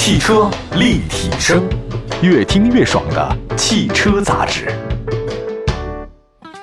汽车立体声，越听越爽的汽车杂志。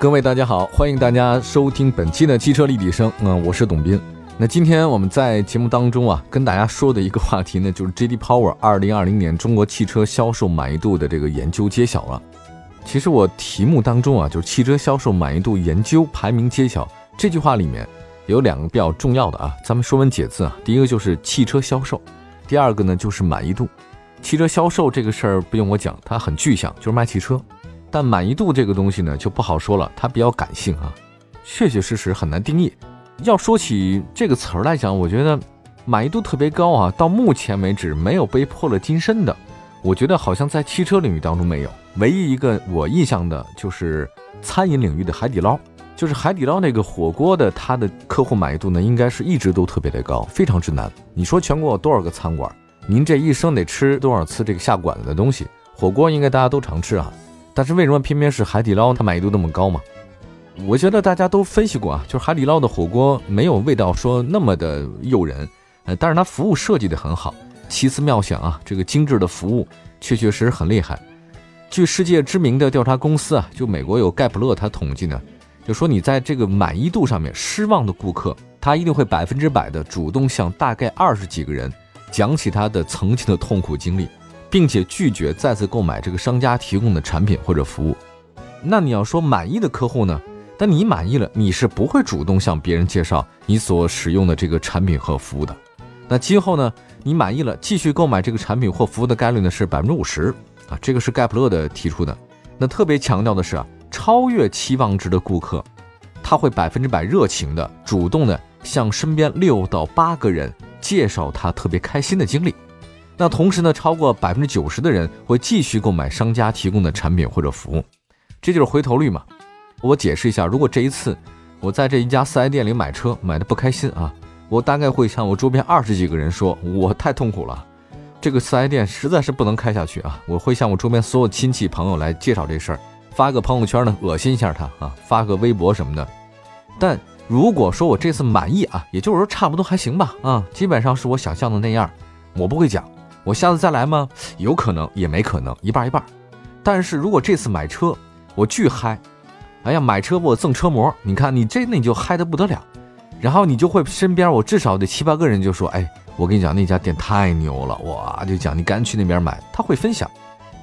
各位大家好，欢迎大家收听本期的汽车立体声。嗯，我是董斌。那今天我们在节目当中啊，跟大家说的一个话题呢，就是 J.D. Power 二零二零年中国汽车销售满意度的这个研究揭晓了。其实我题目当中啊，就是汽车销售满意度研究排名揭晓这句话里面有两个比较重要的啊，咱们说文解字啊，第一个就是汽车销售，第二个呢就是满意度。汽车销售这个事儿不用我讲，它很具象，就是卖汽车。但满意度这个东西呢，就不好说了，它比较感性啊，确确实实很难定义。要说起这个词儿来讲，我觉得满意度特别高啊，到目前为止没有被破了金身的，我觉得好像在汽车领域当中没有。唯一一个我印象的就是餐饮领域的海底捞，就是海底捞那个火锅的，它的客户满意度呢，应该是一直都特别的高，非常之难。你说全国有多少个餐馆，您这一生得吃多少次这个下馆子的东西？火锅应该大家都常吃啊，但是为什么偏偏是海底捞它满意度那么高嘛？我觉得大家都分析过啊，就是海底捞的火锅没有味道说那么的诱人，呃，但是它服务设计的很好，奇思妙想啊，这个精致的服务确确实实很厉害。据世界知名的调查公司啊，就美国有盖普勒，他统计呢，就说你在这个满意度上面失望的顾客，他一定会百分之百的主动向大概二十几个人讲起他的曾经的痛苦经历，并且拒绝再次购买这个商家提供的产品或者服务。那你要说满意的客户呢？但你满意了，你是不会主动向别人介绍你所使用的这个产品和服务的。那今后呢，你满意了，继续购买这个产品或服务的概率呢是百分之五十啊，这个是盖普勒的提出的。那特别强调的是啊，超越期望值的顾客，他会百分之百热情的主动的向身边六到八个人介绍他特别开心的经历。那同时呢，超过百分之九十的人会继续购买商家提供的产品或者服务，这就是回头率嘛。我解释一下，如果这一次我在这一家四 S 店里买车买的不开心啊，我大概会向我周边二十几个人说，我太痛苦了，这个四 S 店实在是不能开下去啊！我会向我周边所有亲戚朋友来介绍这事儿，发个朋友圈呢，恶心一下他啊，发个微博什么的。但如果说我这次满意啊，也就是说差不多还行吧啊，基本上是我想象的那样，我不会讲，我下次再来吗？有可能，也没可能，一半一半。但是如果这次买车我巨嗨。哎呀，买车我赠车模，你看你这那你就嗨得不得了，然后你就会身边我至少得七八个人就说，哎，我跟你讲那家店太牛了，哇，就讲你赶紧去那边买，他会分享。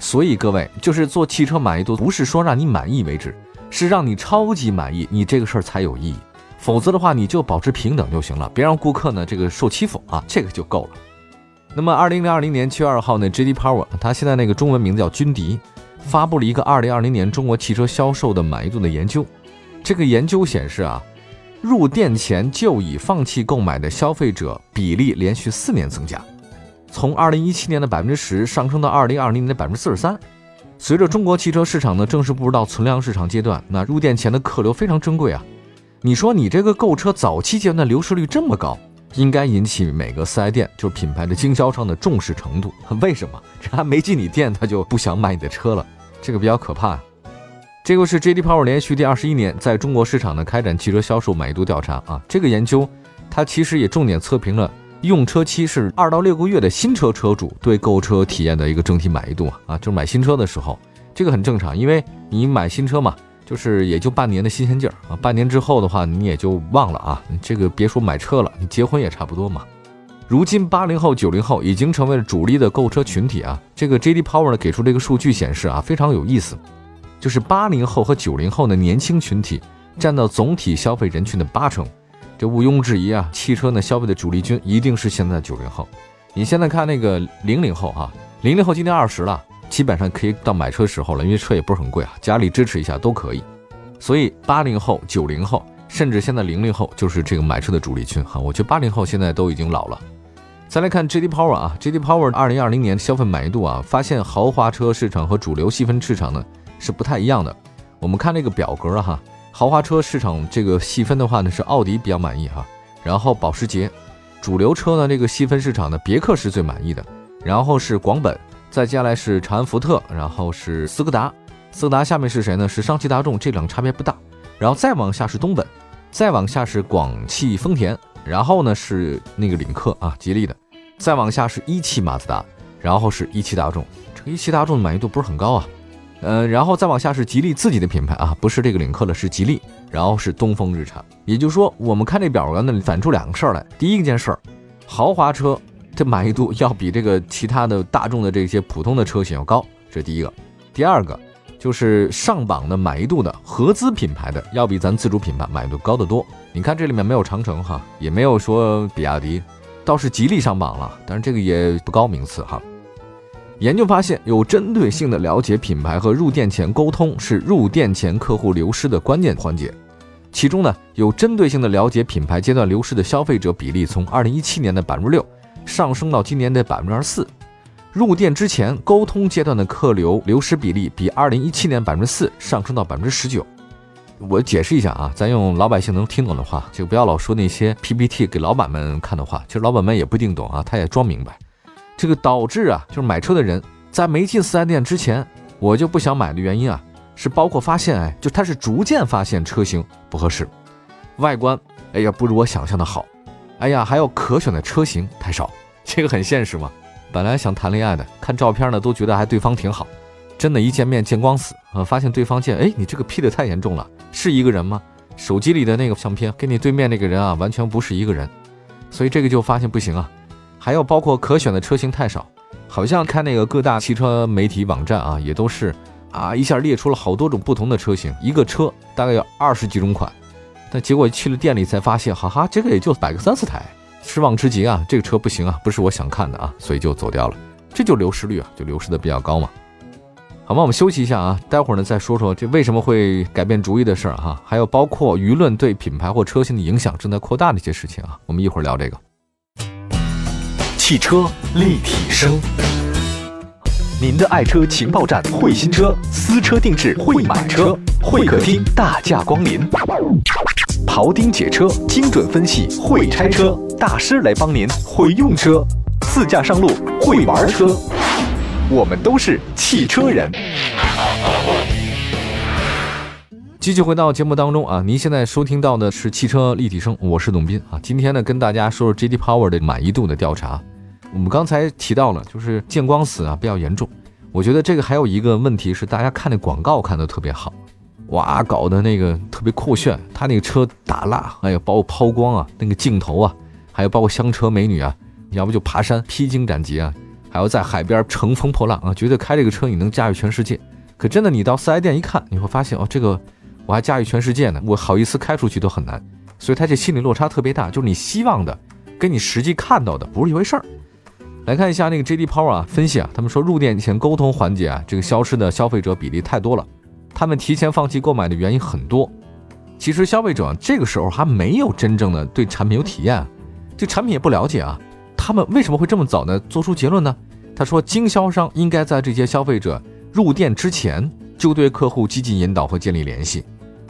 所以各位就是做汽车满意度，不是说让你满意为止，是让你超级满意，你这个事儿才有意义。否则的话，你就保持平等就行了，别让顾客呢这个受欺负啊，这个就够了。那么二零零二零年七月二号呢，J.D. Power，他现在那个中文名字叫君迪。发布了一个二零二零年中国汽车销售的满意度的研究。这个研究显示啊，入店前就已放弃购买的消费者比例连续四年增加，从二零一七年的百分之十上升到二零二零年的百分之四十三。随着中国汽车市场呢正式步入到存量市场阶段，那入店前的客流非常珍贵啊。你说你这个购车早期阶段的流失率这么高，应该引起每个四 S 店就是品牌的经销商的重视程度。为什么？这还没进你店，他就不想买你的车了。这个比较可怕。这个是 J.D. Power 连续第二十一年在中国市场呢开展汽车销售满意度调查啊。这个研究它其实也重点测评了用车期是二到六个月的新车车主对购车体验的一个整体满意度啊啊，就是买新车的时候，这个很正常，因为你买新车嘛，就是也就半年的新鲜劲儿啊，半年之后的话你也就忘了啊。这个别说买车了，你结婚也差不多嘛。如今，八零后、九零后已经成为了主力的购车群体啊。这个 J.D. Power 呢给出这个数据显示啊，非常有意思，就是八零后和九零后的年轻群体占到总体消费人群的八成。这毋庸置疑啊，汽车呢消费的主力军一定是现在九零后。你现在看那个零零后哈，零零后今年二十了，基本上可以到买车时候了，因为车也不是很贵啊，家里支持一下都可以。所以八零后、九零后，甚至现在零零后就是这个买车的主力军哈。我觉得八零后现在都已经老了。再来看 J.D. Power 啊，J.D. Power 二零二零年消费满意度啊，发现豪华车市场和主流细分市场呢是不太一样的。我们看这个表格啊哈，豪华车市场这个细分的话呢是奥迪比较满意哈，然后保时捷，主流车呢这个细分市场呢别克是最满意的，然后是广本，再接下来是长安福特，然后是斯柯达，斯柯达下面是谁呢？是上汽大众，这两个差别不大，然后再往下是东本，再往下是广汽丰田，然后呢是那个领克啊，吉利的。再往下是一汽马自达，然后是一汽大众。这个一汽大众的满意度不是很高啊。呃，然后再往下是吉利自己的品牌啊，不是这个领克了，是吉利。然后是东风日产。也就是说，我们看这表格呢，反出两个事儿来。第一件事儿，豪华车这满意度要比这个其他的大众的这些普通的车型要高，这是第一个。第二个就是上榜的满意度的合资品牌的要比咱自主品牌满意度高得多。你看这里面没有长城哈，也没有说比亚迪，倒是吉利上榜了，但是这个也不高名次哈。研究发现，有针对性的了解品牌和入店前沟通是入店前客户流失的关键环节。其中呢，有针对性的了解品牌阶段流失的消费者比例从二零一七年的百分之六上升到今年的百分之二十四。入店之前沟通阶段的客流流失比例比二零一七年百分之四上升到百分之十九。我解释一下啊，咱用老百姓能听懂的话，就不要老说那些 PPT 给老板们看的话。其实老板们也不一定懂啊，他也装明白。这个导致啊，就是买车的人在没进四 S 店之前，我就不想买的原因啊，是包括发现，哎，就他是逐渐发现车型不合适，外观，哎呀，不如我想象的好，哎呀，还有可选的车型太少，这个很现实嘛。本来想谈恋爱的，看照片呢都觉得还对方挺好，真的，一见面见光死啊，发现对方见，哎，你这个 P 的太严重了。是一个人吗？手机里的那个相片跟你对面那个人啊，完全不是一个人，所以这个就发现不行啊。还有包括可选的车型太少，好像看那个各大汽车媒体网站啊，也都是啊一下列出了好多种不同的车型，一个车大概有二十几种款，但结果去了店里才发现，哈哈，这个也就摆个三四台，失望之极啊，这个车不行啊，不是我想看的啊，所以就走掉了，这就流失率啊，就流失的比较高嘛。好吧，我们休息一下啊，待会儿呢再说说这为什么会改变主意的事儿哈，还有包括舆论对品牌或车型的影响正在扩大的一些事情啊，我们一会儿聊这个。汽车立体声，您的爱车情报站，会新车，私车定制，会买车，会客厅大驾光临，庖丁解车，精准分析，会拆车大师来帮您，会用车，自驾上路，会玩车。我们都是汽车人。继续回到节目当中啊，您现在收听到的是汽车立体声，我是董斌啊。今天呢，跟大家说说 J D Power 的满意度的调查。我们刚才提到了，就是见光死啊，比较严重。我觉得这个还有一个问题是，大家看那广告看的特别好，哇，搞的那个特别酷炫，他那个车打蜡，哎呀，包括抛光啊，那个镜头啊，还有包括香车美女啊，要不就爬山披荆斩棘啊。还要在海边乘风破浪啊！觉得开这个车你能驾驭全世界，可真的你到四 S 店一看，你会发现哦，这个我还驾驭全世界呢，我好意思开出去都很难。所以他这心理落差特别大，就是你希望的跟你实际看到的不是一回事儿。来看一下那个 JD Power 啊，分析啊，他们说入店前沟通环节啊，这个消失的消费者比例太多了，他们提前放弃购买的原因很多。其实消费者这个时候还没有真正的对产品有体验，对产品也不了解啊。他们为什么会这么早呢？做出结论呢？他说，经销商应该在这些消费者入店之前就对客户积极引导和建立联系，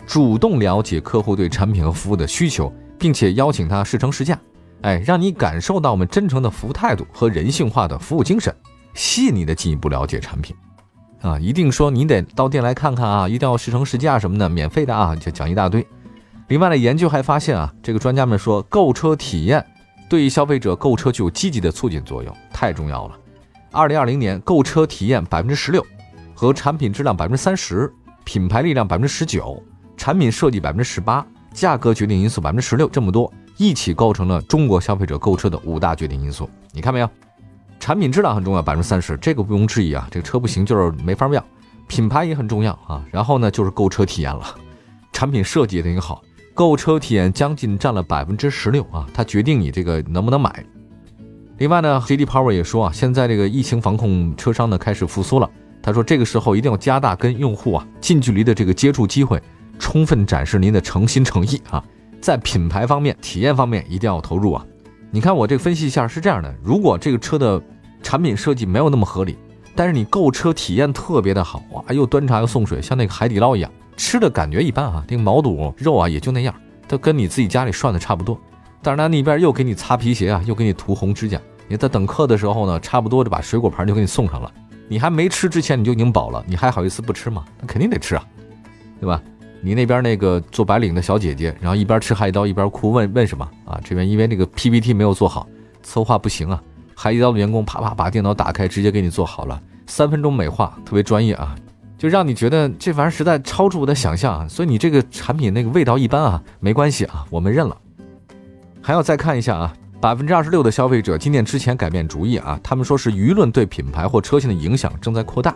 主动了解客户对产品和服务的需求，并且邀请他试乘试驾，哎，让你感受到我们真诚的服务态度和人性化的服务精神，吸引你的进一步了解产品。啊，一定说你得到店来看看啊，一定要试乘试驾什么的，免费的啊，就讲一大堆。另外呢，研究还发现啊，这个专家们说，购车体验。对消费者购车具有积极的促进作用，太重要了。二零二零年购车体验百分之十六，和产品质量百分之三十，品牌力量百分之十九，产品设计百分之十八，价格决定因素百分之十六，这么多一起构成了中国消费者购车的五大决定因素。你看没有？产品质量很重要，百分之三十，这个毋庸置疑啊。这个车不行就是没法要。品牌也很重要啊。然后呢，就是购车体验了，产品设计也挺好。购车体验将近占了百分之十六啊，它决定你这个能不能买。另外呢，J D Power 也说啊，现在这个疫情防控，车商呢开始复苏了。他说这个时候一定要加大跟用户啊近距离的这个接触机会，充分展示您的诚心诚意啊。在品牌方面、体验方面一定要投入啊。你看我这个分析一下是这样的：如果这个车的产品设计没有那么合理，但是你购车体验特别的好啊，又端茶又送水，像那个海底捞一样。吃的感觉一般啊，那个毛肚肉啊也就那样，它跟你自己家里涮的差不多。但是他那边又给你擦皮鞋啊，又给你涂红指甲。你在等客的时候呢，差不多就把水果盘就给你送上了。你还没吃之前你就已经饱了，你还好意思不吃吗？那肯定得吃啊，对吧？你那边那个做白领的小姐姐，然后一边吃海底捞一边哭，问问什么啊？这边因为那个 PPT 没有做好，策划不行啊，海底捞的员工啪啪把电脑打开，直接给你做好了，三分钟美化，特别专业啊，就让你觉得这玩意儿实在超出我的想象啊。所以你这个产品那个味道一般啊，没关系啊，我们认了。还要再看一下啊，百分之二十六的消费者进店之前改变主意啊，他们说是舆论对品牌或车型的影响正在扩大。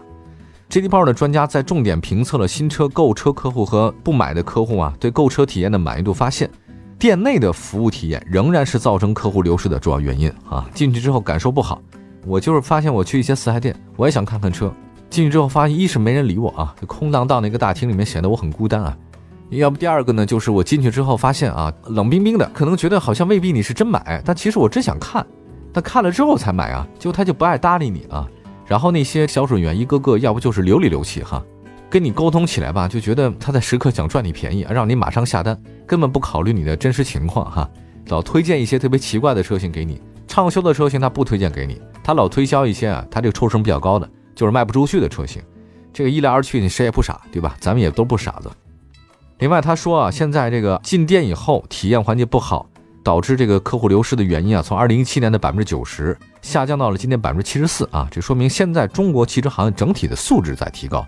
J.D. Power 的专家在重点评测了新车购车客户和不买的客户啊对购车体验的满意度，发现店内的服务体验仍然是造成客户流失的主要原因啊。进去之后感受不好，我就是发现我去一些四 S 店，我也想看看车，进去之后发现一是没人理我啊，空荡荡的一个大厅里面显得我很孤单啊。要不第二个呢，就是我进去之后发现啊，冷冰冰的，可能觉得好像未必你是真买，但其实我真想看，但看了之后才买啊，就他就不爱搭理你啊。然后那些销售人员一个个要不就是流里流气哈，跟你沟通起来吧，就觉得他在时刻想赚你便宜，让你马上下单，根本不考虑你的真实情况哈，老推荐一些特别奇怪的车型给你，畅销的车型他不推荐给你，他老推销一些啊，他这个抽成比较高的，就是卖不出去的车型，这个一来二去你谁也不傻对吧？咱们也都不傻子。另外他说啊，现在这个进店以后体验环节不好。导致这个客户流失的原因啊，从二零一七年的百分之九十下降到了今年百分之七十四啊，这说明现在中国汽车行业整体的素质在提高。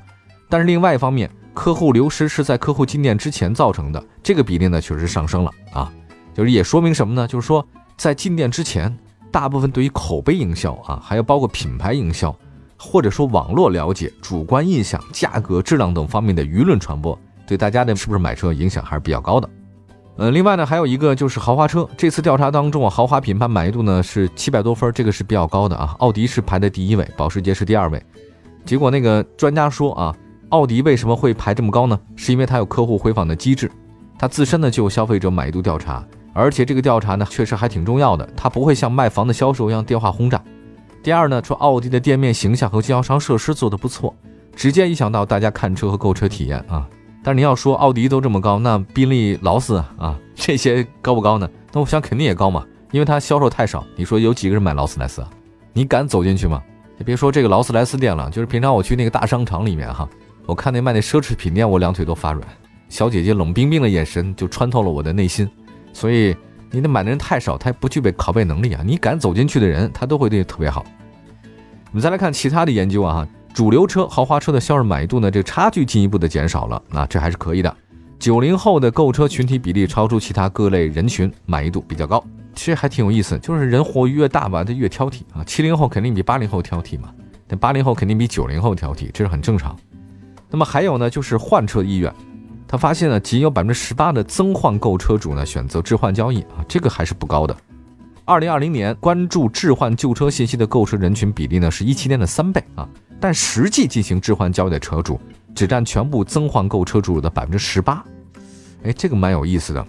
但是另外一方面，客户流失是在客户进店之前造成的，这个比例呢确实上升了啊，就是也说明什么呢？就是说在进店之前，大部分对于口碑营销啊，还有包括品牌营销，或者说网络了解、主观印象、价格、质量等方面的舆论传播，对大家的是不是买车影响还是比较高的。呃，另外呢，还有一个就是豪华车。这次调查当中啊，豪华品牌满意度呢是七百多分，这个是比较高的啊。奥迪是排在第一位，保时捷是第二位。结果那个专家说啊，奥迪为什么会排这么高呢？是因为它有客户回访的机制，它自身呢就有消费者满意度调查，而且这个调查呢确实还挺重要的，它不会像卖房的销售一样电话轰炸。第二呢，说奥迪的店面形象和经销商设施做得不错，直接影响到大家看车和购车体验啊。但是你要说奥迪都这么高，那宾利、劳斯啊 这些高不高呢？那我想肯定也高嘛，因为它销售太少。你说有几个人买劳斯莱斯啊？你敢走进去吗？你别说这个劳斯莱斯店了，就是平常我去那个大商场里面哈，我看那卖那奢侈品店，我两腿都发软。小姐姐冷冰冰的眼神就穿透了我的内心。所以你的买的人太少，他不具备拷贝能力啊。你敢走进去的人，他都会对你特别好。我们再来看其他的研究啊。主流车、豪华车的销售满意度呢？这个差距进一步的减少了啊，这还是可以的。九零后的购车群体比例超出其他各类人群，满意度比较高。其实还挺有意思，就是人活越大吧，他越挑剔啊。七零后肯定比八零后挑剔嘛，那八零后肯定比九零后挑剔，这是很正常。那么还有呢，就是换车意愿，他发现呢，仅有百分之十八的增换购车主呢选择置换交易啊，这个还是不高的。二零二零年关注置换旧车信息的购车人群比例呢，是一七年的三倍啊。但实际进行置换交易的车主只占全部增换购车主的百分之十八，哎，这个蛮有意思的。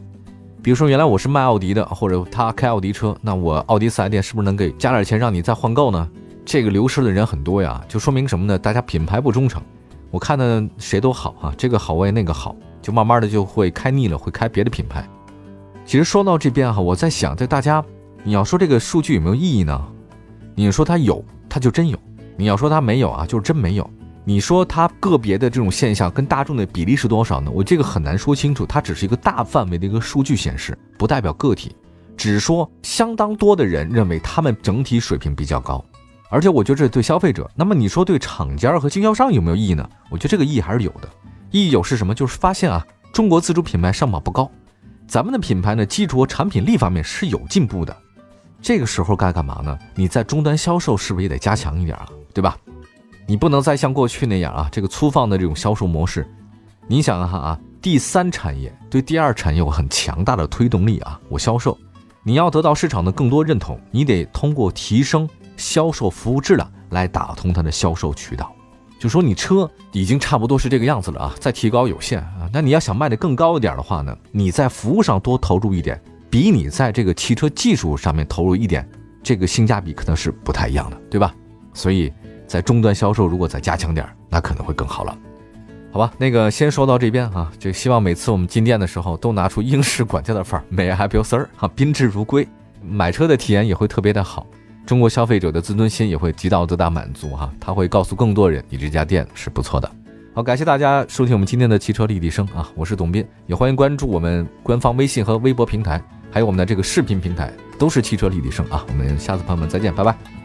比如说，原来我是卖奥迪的，或者他开奥迪车，那我奥迪四 S 店是不是能给加点钱让你再换购呢？这个流失的人很多呀，就说明什么呢？大家品牌不忠诚。我看的谁都好啊，这个好我也那个好，就慢慢的就会开腻了，会开别的品牌。其实说到这边哈，我在想，这大家你要说这个数据有没有意义呢？你说它有，它就真有。你要说它没有啊，就是真没有。你说它个别的这种现象跟大众的比例是多少呢？我这个很难说清楚。它只是一个大范围的一个数据显示，不代表个体，只说相当多的人认为他们整体水平比较高。而且我觉得这对消费者，那么你说对厂家和经销商有没有意义呢？我觉得这个意义还是有的。意义有是什么？就是发现啊，中国自主品牌上榜不高，咱们的品牌呢，基础和产品力方面是有进步的。这个时候该干嘛呢？你在终端销售是不是也得加强一点啊？对吧？你不能再像过去那样啊，这个粗放的这种销售模式。你想哈啊，第三产业对第二产业有很强大的推动力啊。我销售，你要得到市场的更多认同，你得通过提升销售服务质量来打通它的销售渠道。就说你车已经差不多是这个样子了啊，再提高有限啊。那你要想卖得更高一点的话呢，你在服务上多投入一点，比你在这个汽车技术上面投入一点，这个性价比可能是不太一样的，对吧？所以。在终端销售，如果再加强点那可能会更好了，好吧？那个先说到这边啊，就希望每次我们进店的时候都拿出英式管家的范儿，May I help you, sir？哈，宾至如归，买车的体验也会特别的好，中国消费者的自尊心也会极大得到满足哈，他会告诉更多人你这家店是不错的。好，感谢大家收听我们今天的汽车立体声啊，我是董斌，也欢迎关注我们官方微信和微博平台，还有我们的这个视频平台，都是汽车立体声啊。我们下次朋友们再见，拜拜。